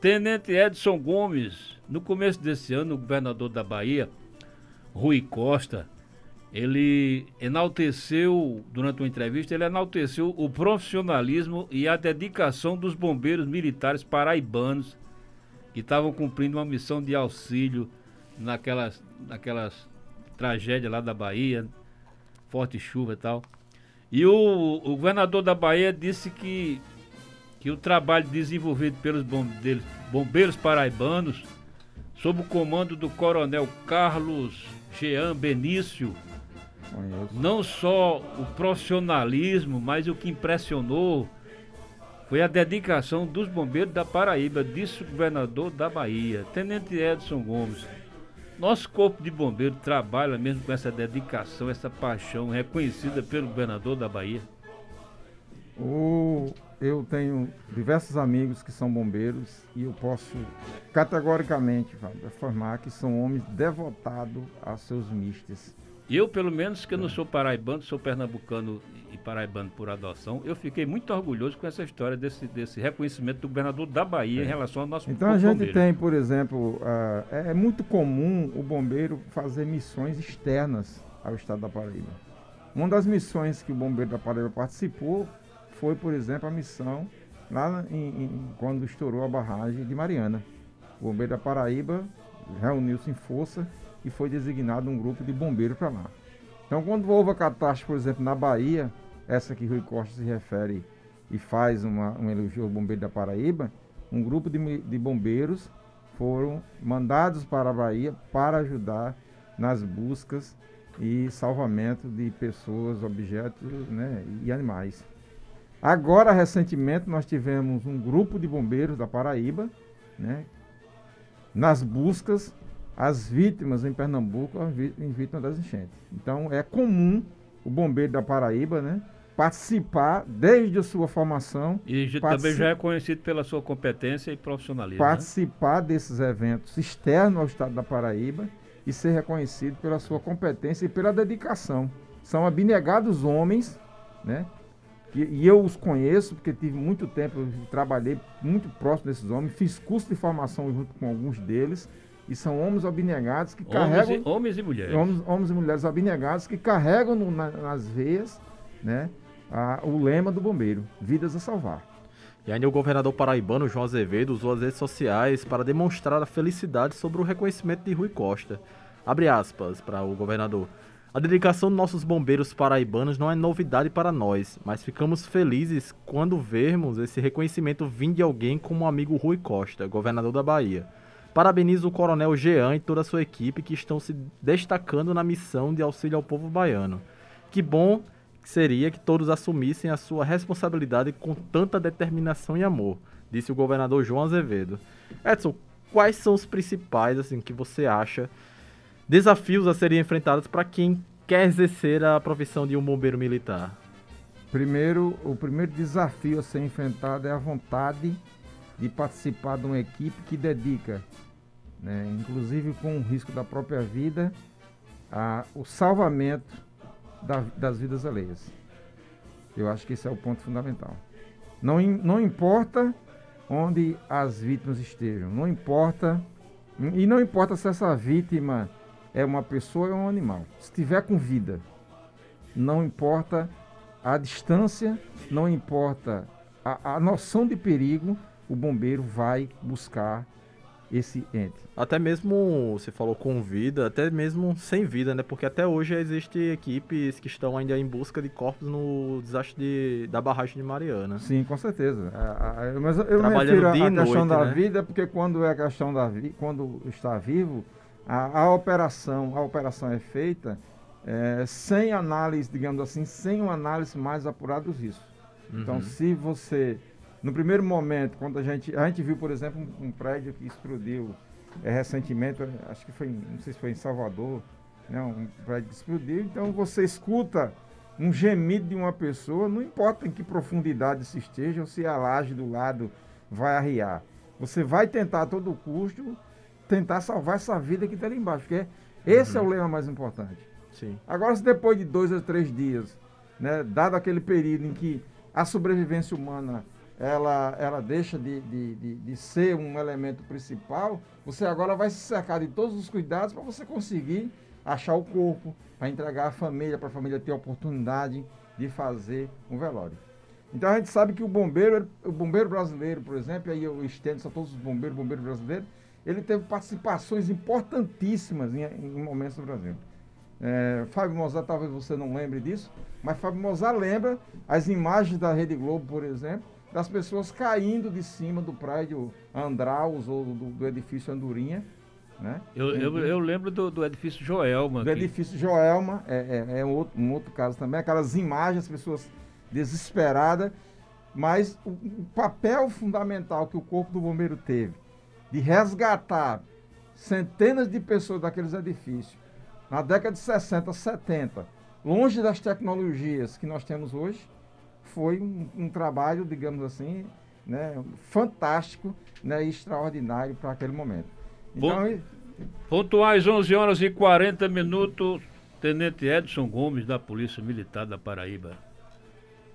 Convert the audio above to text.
Tenente Edson Gomes, no começo desse ano, o governador da Bahia, Rui Costa, ele enalteceu, durante uma entrevista, ele enalteceu o profissionalismo e a dedicação dos bombeiros militares paraibanos que estavam cumprindo uma missão de auxílio naquelas, naquelas tragédias lá da Bahia, forte chuva e tal. E o, o governador da Bahia disse que, que o trabalho desenvolvido pelos bombeiros, bombeiros paraibanos, sob o comando do coronel Carlos Jean Benício, não só o profissionalismo, mas o que impressionou foi a dedicação dos bombeiros da Paraíba, disse o governador da Bahia, Tenente Edson Gomes. Nosso corpo de bombeiro trabalha mesmo com essa dedicação, essa paixão reconhecida pelo governador da Bahia. O, eu tenho diversos amigos que são bombeiros e eu posso categoricamente afirmar que são homens devotados a seus mistes. Eu, pelo menos, que eu não sou paraibano, sou pernambucano e paraibano por adoção, eu fiquei muito orgulhoso com essa história desse, desse reconhecimento do governador da Bahia é. em relação ao nosso Então a gente bombeiro. tem, por exemplo, uh, é, é muito comum o bombeiro fazer missões externas ao estado da Paraíba. Uma das missões que o bombeiro da Paraíba participou foi, por exemplo, a missão lá em, em, quando estourou a barragem de Mariana. O bombeiro da Paraíba reuniu-se em força e foi designado um grupo de bombeiros para lá. Então, quando houve a catástrofe, por exemplo, na Bahia, essa que Rui Costa se refere e faz uma, um elogio ao bombeiro da Paraíba, um grupo de, de bombeiros foram mandados para a Bahia para ajudar nas buscas e salvamento de pessoas, objetos né, e animais. Agora, recentemente, nós tivemos um grupo de bombeiros da Paraíba, né, nas buscas as vítimas em Pernambuco, as vítimas das enchentes. Então é comum o bombeiro da Paraíba, né? Participar desde a sua formação. E também já é conhecido pela sua competência e profissionalismo. Né? Participar né? desses eventos externos ao estado da Paraíba e ser reconhecido pela sua competência e pela dedicação. São abnegados homens, né? E, e eu os conheço porque tive muito tempo, trabalhei muito próximo desses homens, fiz curso de formação junto com alguns deles e são homens abnegados que homens carregam. E, homens e mulheres. Homens, homens e mulheres abnegados que carregam no, na, nas veias né, a, o lema do bombeiro: vidas a salvar. E ainda o governador paraibano João Azevedo usou as redes sociais para demonstrar a felicidade sobre o reconhecimento de Rui Costa. Abre aspas para o governador. A dedicação dos nossos bombeiros paraibanos não é novidade para nós, mas ficamos felizes quando vermos esse reconhecimento vindo de alguém como o amigo Rui Costa, governador da Bahia. Parabenizo o Coronel Jean e toda a sua equipe que estão se destacando na missão de auxílio ao povo baiano. Que bom seria que todos assumissem a sua responsabilidade com tanta determinação e amor, disse o governador João Azevedo. Edson, quais são os principais assim que você acha desafios a serem enfrentados para quem quer exercer a profissão de um bombeiro militar? Primeiro, o primeiro desafio a ser enfrentado é a vontade de participar de uma equipe que dedica, né, inclusive com o risco da própria vida, a, o salvamento da, das vidas alheias. Eu acho que esse é o ponto fundamental. Não, não importa onde as vítimas estejam, não importa, e não importa se essa vítima é uma pessoa ou um animal. Se estiver com vida, não importa a distância, não importa a, a noção de perigo, o bombeiro vai buscar esse ente. Até mesmo, você falou com vida, até mesmo sem vida, né? Porque até hoje existem equipes que estão ainda em busca de corpos no desastre de, da barragem de Mariana. Sim, com certeza. A, a, mas eu me refiro à questão noite, da né? vida, porque quando é a questão da vida, quando está vivo, a, a, operação, a operação é feita é, sem análise, digamos assim, sem uma análise mais apurada dos riscos. Então, uhum. Então, se você no primeiro momento, quando a gente, a gente viu, por exemplo, um, um prédio que explodiu é, recentemente, acho que foi, não sei se foi em Salvador, né, um prédio que explodiu, então você escuta um gemido de uma pessoa, não importa em que profundidade se esteja ou se a laje do lado vai arriar. Você vai tentar a todo custo tentar salvar essa vida que está ali embaixo, porque esse uhum. é o lema mais importante. Sim. Agora, se depois de dois ou três dias, né, dado aquele período em que a sobrevivência humana ela, ela deixa de, de, de, de ser um elemento principal, você agora vai se cercar de todos os cuidados para você conseguir achar o corpo, para entregar a família, para a família ter a oportunidade de fazer um velório. Então a gente sabe que o bombeiro, o bombeiro brasileiro, por exemplo, aí eu estendo a todos os bombeiros, bombeiro brasileiro, ele teve participações importantíssimas em, em momentos do Brasil. É, Fábio Mozart, talvez você não lembre disso, mas Fábio Mozart lembra as imagens da Rede Globo, por exemplo, das pessoas caindo de cima do prédio Andraus ou do, do edifício Andorinha. Né? Eu, eu, eu lembro do, do, edifício Joelma. Do aqui. edifício Joelma, é, é, é um, outro, um, outro, caso também, aquelas imagens, as pessoas desesperadas, mas o, o papel fundamental que o Corpo do Bombeiro teve de resgatar centenas de pessoas daqueles edifícios na década de 60, 70, longe das tecnologias que nós temos hoje, foi um, um trabalho, digamos assim, né, fantástico né, e extraordinário para aquele momento. Então, Pontuais 11 horas e 40 minutos, Tenente Edson Gomes, da Polícia Militar da Paraíba.